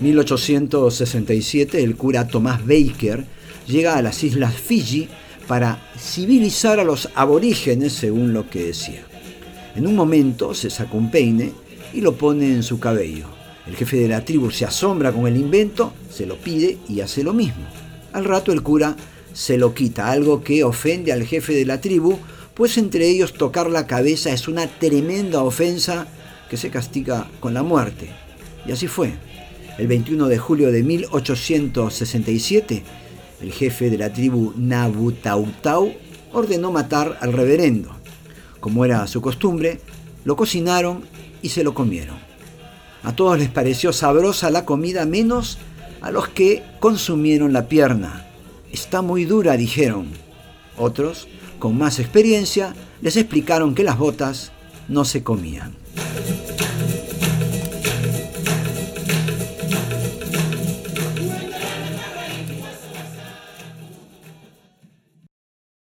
1867 el cura Tomás Baker llega a las islas Fiji para civilizar a los aborígenes según lo que decía. En un momento se saca un peine y lo pone en su cabello. El jefe de la tribu se asombra con el invento, se lo pide y hace lo mismo. Al rato el cura se lo quita, algo que ofende al jefe de la tribu, pues entre ellos tocar la cabeza es una tremenda ofensa que se castiga con la muerte. Y así fue. El 21 de julio de 1867, el jefe de la tribu Nabutautau ordenó matar al reverendo. Como era su costumbre, lo cocinaron y se lo comieron. A todos les pareció sabrosa la comida menos a los que consumieron la pierna. Está muy dura, dijeron. Otros, con más experiencia, les explicaron que las botas no se comían.